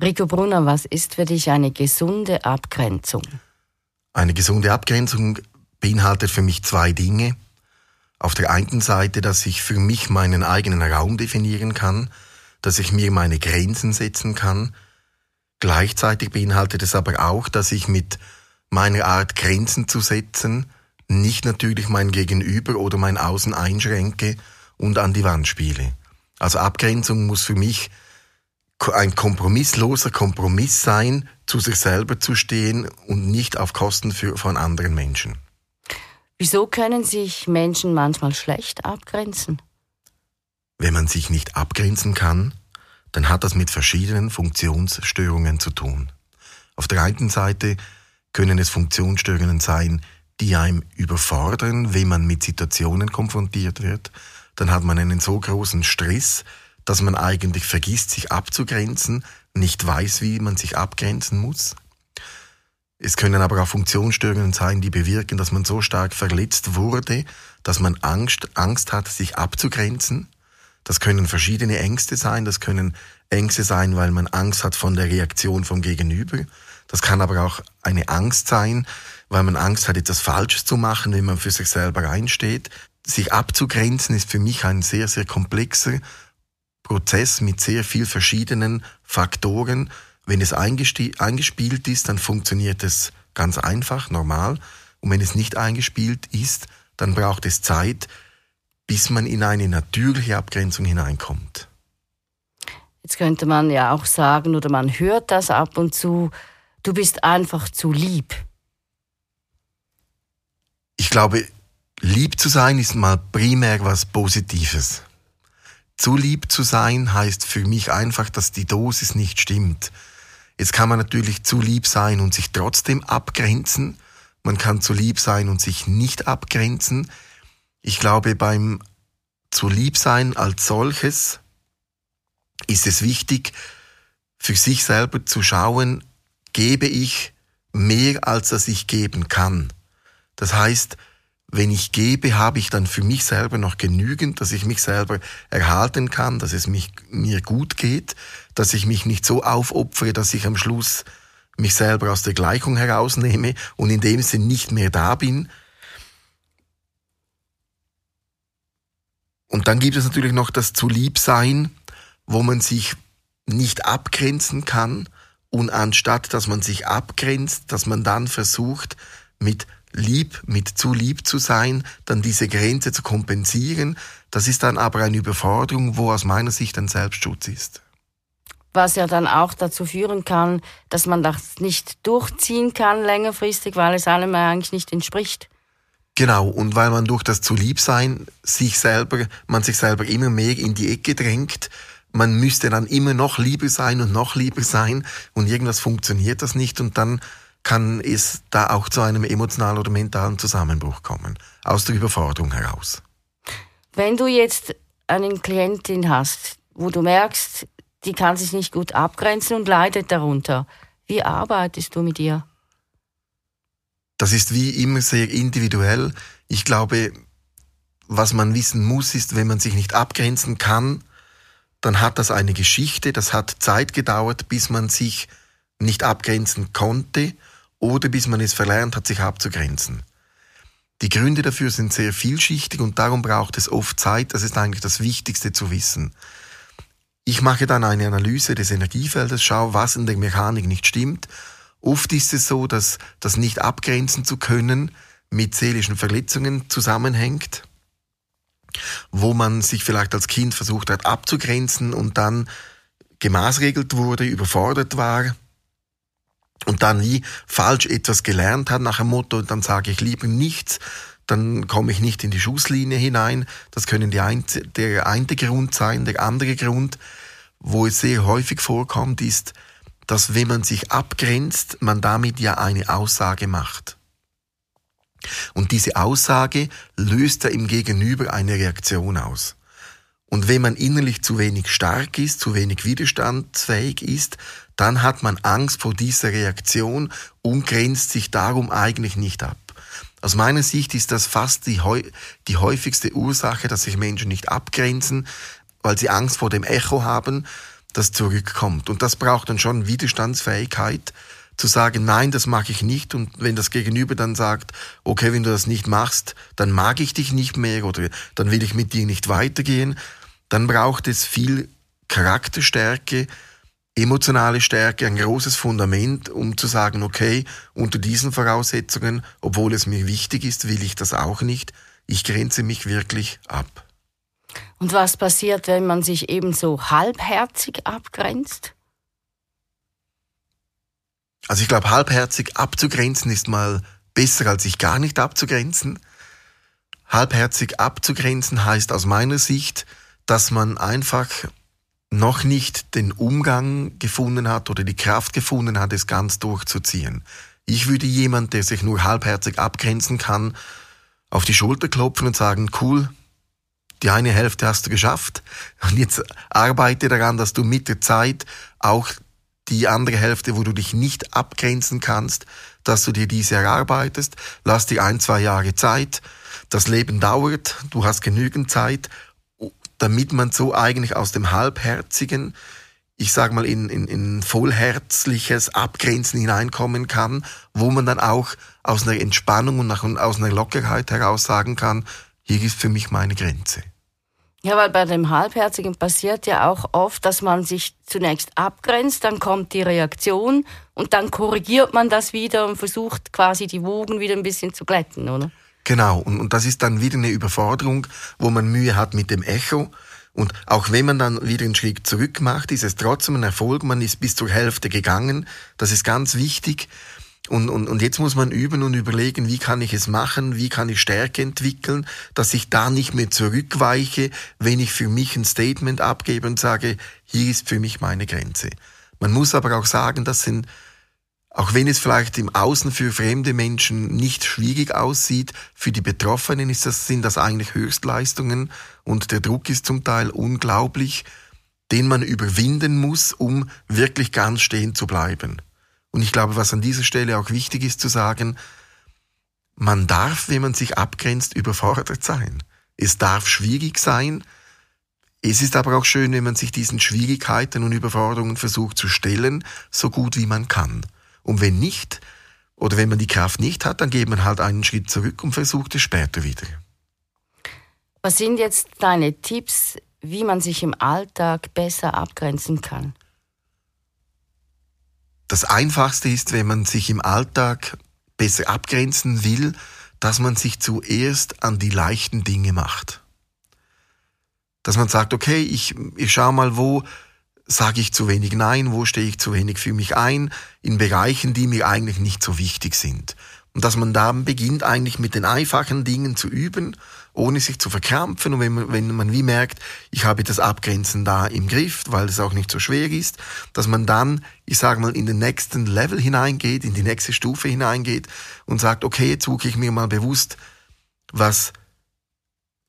Rico Brunner, was ist für dich eine gesunde Abgrenzung? Eine gesunde Abgrenzung beinhaltet für mich zwei Dinge. Auf der einen Seite, dass ich für mich meinen eigenen Raum definieren kann, dass ich mir meine Grenzen setzen kann. Gleichzeitig beinhaltet es aber auch, dass ich mit meiner Art Grenzen zu setzen nicht natürlich mein Gegenüber oder mein Außen einschränke und an die Wand spiele. Also Abgrenzung muss für mich ein kompromissloser Kompromiss sein, zu sich selber zu stehen und nicht auf Kosten für, von anderen Menschen. Wieso können sich Menschen manchmal schlecht abgrenzen? Wenn man sich nicht abgrenzen kann, dann hat das mit verschiedenen Funktionsstörungen zu tun. Auf der einen Seite können es Funktionsstörungen sein, die einem überfordern, wenn man mit Situationen konfrontiert wird. Dann hat man einen so großen Stress, dass man eigentlich vergisst, sich abzugrenzen, nicht weiß, wie man sich abgrenzen muss. Es können aber auch Funktionsstörungen sein, die bewirken, dass man so stark verletzt wurde, dass man Angst, Angst hat, sich abzugrenzen. Das können verschiedene Ängste sein. Das können Ängste sein, weil man Angst hat von der Reaktion vom Gegenüber. Das kann aber auch eine Angst sein, weil man Angst hat, etwas Falsches zu machen, wenn man für sich selber einsteht. Sich abzugrenzen ist für mich ein sehr, sehr komplexer Prozess mit sehr viel verschiedenen Faktoren. Wenn es eingespielt ist, dann funktioniert es ganz einfach, normal. Und wenn es nicht eingespielt ist, dann braucht es Zeit, bis man in eine natürliche Abgrenzung hineinkommt. Jetzt könnte man ja auch sagen, oder man hört das ab und zu, du bist einfach zu lieb. Ich glaube, lieb zu sein ist mal primär was Positives. Zu lieb zu sein heißt für mich einfach, dass die Dosis nicht stimmt. Jetzt kann man natürlich zu lieb sein und sich trotzdem abgrenzen. Man kann zu lieb sein und sich nicht abgrenzen. Ich glaube, beim zu lieb sein als solches ist es wichtig, für sich selber zu schauen, gebe ich mehr, als dass ich geben kann. Das heißt, wenn ich gebe, habe ich dann für mich selber noch genügend, dass ich mich selber erhalten kann, dass es mich, mir gut geht, dass ich mich nicht so aufopfere, dass ich am Schluss mich selber aus der Gleichung herausnehme und in dem Sinn nicht mehr da bin. Und dann gibt es natürlich noch das zu lieb sein, wo man sich nicht abgrenzen kann und anstatt dass man sich abgrenzt, dass man dann versucht mit lieb, mit zu lieb zu sein, dann diese Grenze zu kompensieren. Das ist dann aber eine Überforderung, wo aus meiner Sicht ein Selbstschutz ist. Was ja dann auch dazu führen kann, dass man das nicht durchziehen kann längerfristig, weil es einem eigentlich nicht entspricht. Genau, und weil man durch das zu lieb sein sich selber, man sich selber immer mehr in die Ecke drängt, man müsste dann immer noch lieber sein und noch lieber sein und irgendwas funktioniert das nicht und dann kann es da auch zu einem emotionalen oder mentalen Zusammenbruch kommen, aus der Überforderung heraus. Wenn du jetzt eine Klientin hast, wo du merkst, die kann sich nicht gut abgrenzen und leidet darunter, wie arbeitest du mit ihr? Das ist wie immer sehr individuell. Ich glaube, was man wissen muss, ist, wenn man sich nicht abgrenzen kann, dann hat das eine Geschichte, das hat Zeit gedauert, bis man sich nicht abgrenzen konnte oder bis man es verlernt hat, sich abzugrenzen. Die Gründe dafür sind sehr vielschichtig und darum braucht es oft Zeit. Das ist eigentlich das Wichtigste zu wissen. Ich mache dann eine Analyse des Energiefeldes, schaue, was in der Mechanik nicht stimmt. Oft ist es so, dass das nicht abgrenzen zu können mit seelischen Verletzungen zusammenhängt, wo man sich vielleicht als Kind versucht hat abzugrenzen und dann gemaßregelt wurde, überfordert war und dann wie falsch etwas gelernt hat nach dem Motto, dann sage ich lieber nichts, dann komme ich nicht in die Schusslinie hinein. Das können die ein, der eine Grund sein. Der andere Grund, wo es sehr häufig vorkommt, ist, dass wenn man sich abgrenzt, man damit ja eine Aussage macht. Und diese Aussage löst ja im Gegenüber eine Reaktion aus. Und wenn man innerlich zu wenig stark ist, zu wenig widerstandsfähig ist, dann hat man Angst vor dieser Reaktion und grenzt sich darum eigentlich nicht ab. Aus meiner Sicht ist das fast die, die häufigste Ursache, dass sich Menschen nicht abgrenzen, weil sie Angst vor dem Echo haben, das zurückkommt. Und das braucht dann schon Widerstandsfähigkeit, zu sagen, nein, das mache ich nicht. Und wenn das Gegenüber dann sagt, okay, wenn du das nicht machst, dann mag ich dich nicht mehr oder dann will ich mit dir nicht weitergehen, dann braucht es viel Charakterstärke, emotionale Stärke, ein großes Fundament, um zu sagen, okay, unter diesen Voraussetzungen, obwohl es mir wichtig ist, will ich das auch nicht. Ich grenze mich wirklich ab. Und was passiert, wenn man sich eben so halbherzig abgrenzt? Also ich glaube, halbherzig abzugrenzen ist mal besser, als sich gar nicht abzugrenzen. Halbherzig abzugrenzen heißt aus meiner Sicht, dass man einfach noch nicht den Umgang gefunden hat oder die Kraft gefunden hat, es ganz durchzuziehen. Ich würde jemand, der sich nur halbherzig abgrenzen kann, auf die Schulter klopfen und sagen, cool, die eine Hälfte hast du geschafft und jetzt arbeite daran, dass du mit der Zeit auch die andere Hälfte, wo du dich nicht abgrenzen kannst, dass du dir diese erarbeitest. Lass dir ein, zwei Jahre Zeit. Das Leben dauert. Du hast genügend Zeit, damit man so eigentlich aus dem Halbherzigen, ich sag mal, in, in, in vollherzliches Abgrenzen hineinkommen kann, wo man dann auch aus einer Entspannung und aus einer Lockerheit heraus sagen kann, hier ist für mich meine Grenze. Ja, weil bei dem Halbherzigen passiert ja auch oft, dass man sich zunächst abgrenzt, dann kommt die Reaktion und dann korrigiert man das wieder und versucht quasi die Wogen wieder ein bisschen zu glätten, oder? Genau, und, und das ist dann wieder eine Überforderung, wo man Mühe hat mit dem Echo. Und auch wenn man dann wieder einen Schritt zurück macht, ist es trotzdem ein Erfolg. Man ist bis zur Hälfte gegangen. Das ist ganz wichtig. Und, und, und jetzt muss man üben und überlegen, wie kann ich es machen, wie kann ich Stärke entwickeln, dass ich da nicht mehr zurückweiche, wenn ich für mich ein Statement abgebe und sage, hier ist für mich meine Grenze. Man muss aber auch sagen, das sind, auch wenn es vielleicht im Außen für fremde Menschen nicht schwierig aussieht, für die Betroffenen ist das, sind das eigentlich Höchstleistungen und der Druck ist zum Teil unglaublich, den man überwinden muss, um wirklich ganz stehen zu bleiben. Und ich glaube, was an dieser Stelle auch wichtig ist zu sagen, man darf, wenn man sich abgrenzt, überfordert sein. Es darf schwierig sein. Es ist aber auch schön, wenn man sich diesen Schwierigkeiten und Überforderungen versucht zu stellen, so gut wie man kann. Und wenn nicht, oder wenn man die Kraft nicht hat, dann geht man halt einen Schritt zurück und versucht es später wieder. Was sind jetzt deine Tipps, wie man sich im Alltag besser abgrenzen kann? Das Einfachste ist, wenn man sich im Alltag besser abgrenzen will, dass man sich zuerst an die leichten Dinge macht. Dass man sagt, okay, ich, ich schau mal, wo sage ich zu wenig Nein, wo stehe ich zu wenig für mich ein, in Bereichen, die mir eigentlich nicht so wichtig sind. Und dass man dann beginnt, eigentlich mit den einfachen Dingen zu üben ohne sich zu verkrampfen. Und wenn man, wenn man wie merkt, ich habe das Abgrenzen da im Griff, weil es auch nicht so schwer ist, dass man dann, ich sage mal, in den nächsten Level hineingeht, in die nächste Stufe hineingeht und sagt, okay, jetzt suche ich mir mal bewusst was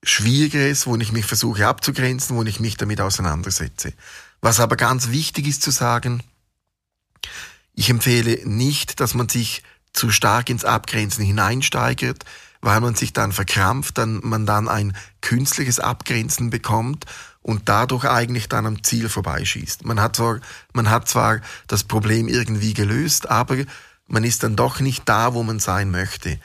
Schwieriges, wo ich mich versuche abzugrenzen, wo ich mich damit auseinandersetze. Was aber ganz wichtig ist zu sagen, ich empfehle nicht, dass man sich zu stark ins Abgrenzen hineinsteigert, weil man sich dann verkrampft, dann man dann ein künstliches Abgrenzen bekommt und dadurch eigentlich dann am Ziel vorbeischießt. Man hat zwar, man hat zwar das Problem irgendwie gelöst, aber man ist dann doch nicht da, wo man sein möchte.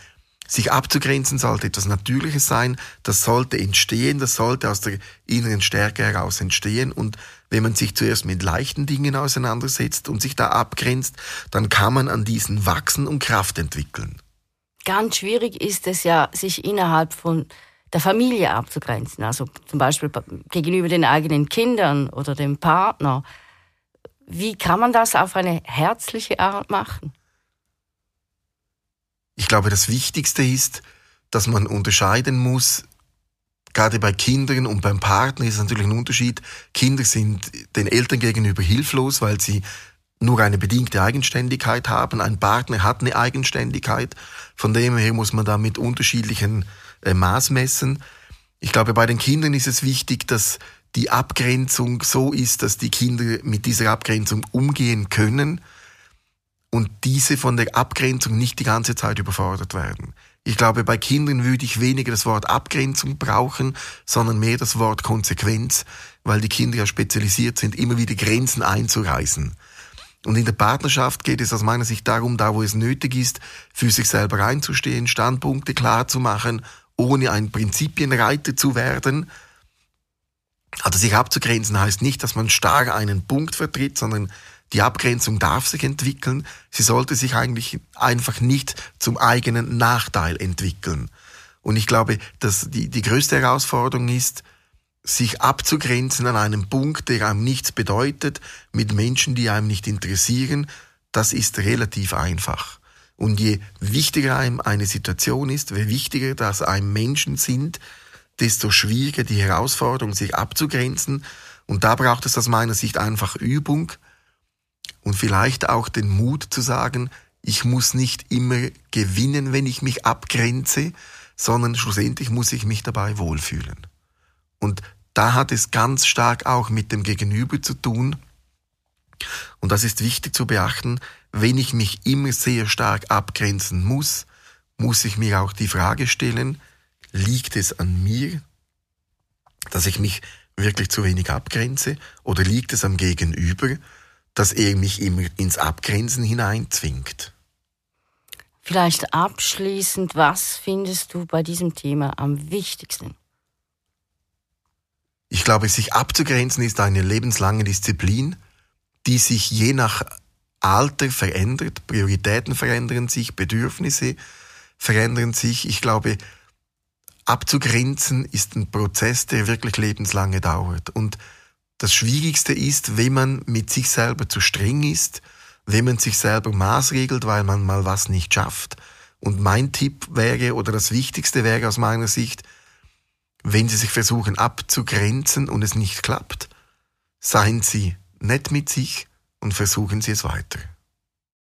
Sich abzugrenzen sollte etwas Natürliches sein, das sollte entstehen, das sollte aus der inneren Stärke heraus entstehen und wenn man sich zuerst mit leichten Dingen auseinandersetzt und sich da abgrenzt, dann kann man an diesen wachsen und Kraft entwickeln ganz schwierig ist es ja, sich innerhalb von der Familie abzugrenzen. Also zum Beispiel gegenüber den eigenen Kindern oder dem Partner. Wie kann man das auf eine herzliche Art machen? Ich glaube, das Wichtigste ist, dass man unterscheiden muss, gerade bei Kindern und beim Partner ist natürlich ein Unterschied. Kinder sind den Eltern gegenüber hilflos, weil sie nur eine bedingte Eigenständigkeit haben. Ein Partner hat eine Eigenständigkeit. Von dem her muss man da mit unterschiedlichen äh, Maß messen. Ich glaube, bei den Kindern ist es wichtig, dass die Abgrenzung so ist, dass die Kinder mit dieser Abgrenzung umgehen können und diese von der Abgrenzung nicht die ganze Zeit überfordert werden. Ich glaube, bei Kindern würde ich weniger das Wort Abgrenzung brauchen, sondern mehr das Wort Konsequenz. weil die Kinder ja spezialisiert sind, immer wieder Grenzen einzureißen. Und in der Partnerschaft geht es aus meiner Sicht darum, da wo es nötig ist, für sich selber einzustehen, Standpunkte klar zu machen, ohne ein Prinzipienreiter zu werden. Also sich abzugrenzen heißt nicht, dass man starr einen Punkt vertritt, sondern die Abgrenzung darf sich entwickeln. Sie sollte sich eigentlich einfach nicht zum eigenen Nachteil entwickeln. Und ich glaube, dass die, die größte Herausforderung ist, sich abzugrenzen an einem Punkt, der einem nichts bedeutet, mit Menschen, die einem nicht interessieren, das ist relativ einfach. Und je wichtiger einem eine Situation ist, je wichtiger dass einem Menschen sind, desto schwieriger die Herausforderung, sich abzugrenzen. Und da braucht es aus meiner Sicht einfach Übung und vielleicht auch den Mut zu sagen, ich muss nicht immer gewinnen, wenn ich mich abgrenze, sondern schlussendlich muss ich mich dabei wohlfühlen. Und da hat es ganz stark auch mit dem Gegenüber zu tun. Und das ist wichtig zu beachten. Wenn ich mich immer sehr stark abgrenzen muss, muss ich mir auch die Frage stellen, liegt es an mir, dass ich mich wirklich zu wenig abgrenze, oder liegt es am Gegenüber, dass er mich immer ins Abgrenzen hineinzwingt? Vielleicht abschließend, was findest du bei diesem Thema am wichtigsten? Ich glaube, sich abzugrenzen ist eine lebenslange Disziplin, die sich je nach Alter verändert. Prioritäten verändern sich, Bedürfnisse verändern sich. Ich glaube, abzugrenzen ist ein Prozess, der wirklich lebenslange dauert. Und das Schwierigste ist, wenn man mit sich selber zu streng ist, wenn man sich selber maßregelt, weil man mal was nicht schafft. Und mein Tipp wäre, oder das Wichtigste wäre aus meiner Sicht, wenn Sie sich versuchen abzugrenzen und es nicht klappt, seien Sie nett mit sich und versuchen Sie es weiter.